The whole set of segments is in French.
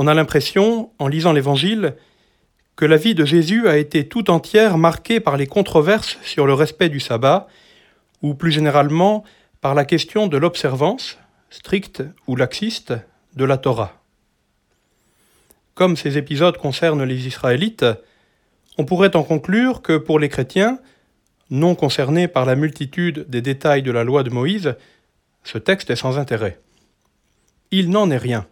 On a l'impression, en lisant l'Évangile, que la vie de Jésus a été tout entière marquée par les controverses sur le respect du sabbat, ou plus généralement par la question de l'observance, stricte ou laxiste, de la Torah. Comme ces épisodes concernent les Israélites, on pourrait en conclure que pour les chrétiens, non concernés par la multitude des détails de la loi de Moïse, ce texte est sans intérêt. Il n'en est rien.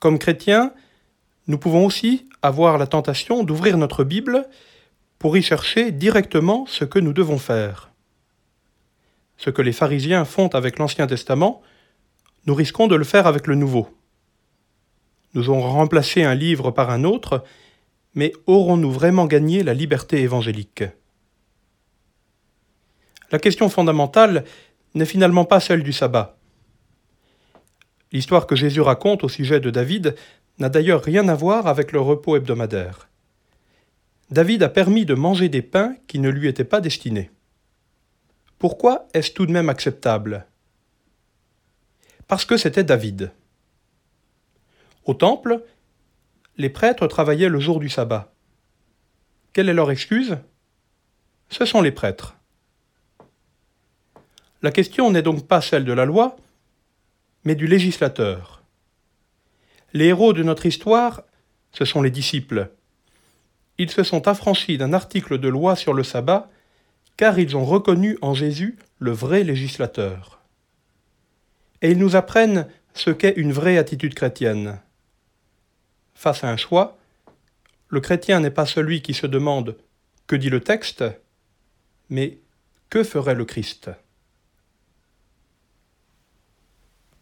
Comme chrétiens, nous pouvons aussi avoir la tentation d'ouvrir notre Bible pour y chercher directement ce que nous devons faire. Ce que les pharisiens font avec l'Ancien Testament, nous risquons de le faire avec le Nouveau. Nous aurons remplacé un livre par un autre, mais aurons-nous vraiment gagné la liberté évangélique? La question fondamentale n'est finalement pas celle du sabbat. L'histoire que Jésus raconte au sujet de David n'a d'ailleurs rien à voir avec le repos hebdomadaire. David a permis de manger des pains qui ne lui étaient pas destinés. Pourquoi est-ce tout de même acceptable? Parce que c'était David. Au temple, les prêtres travaillaient le jour du sabbat. Quelle est leur excuse? Ce sont les prêtres. La question n'est donc pas celle de la loi, mais du législateur. Les héros de notre histoire, ce sont les disciples. Ils se sont affranchis d'un article de loi sur le sabbat, car ils ont reconnu en Jésus le vrai législateur. Et ils nous apprennent ce qu'est une vraie attitude chrétienne. Face à un choix, le chrétien n'est pas celui qui se demande que dit le texte, mais que ferait le Christ?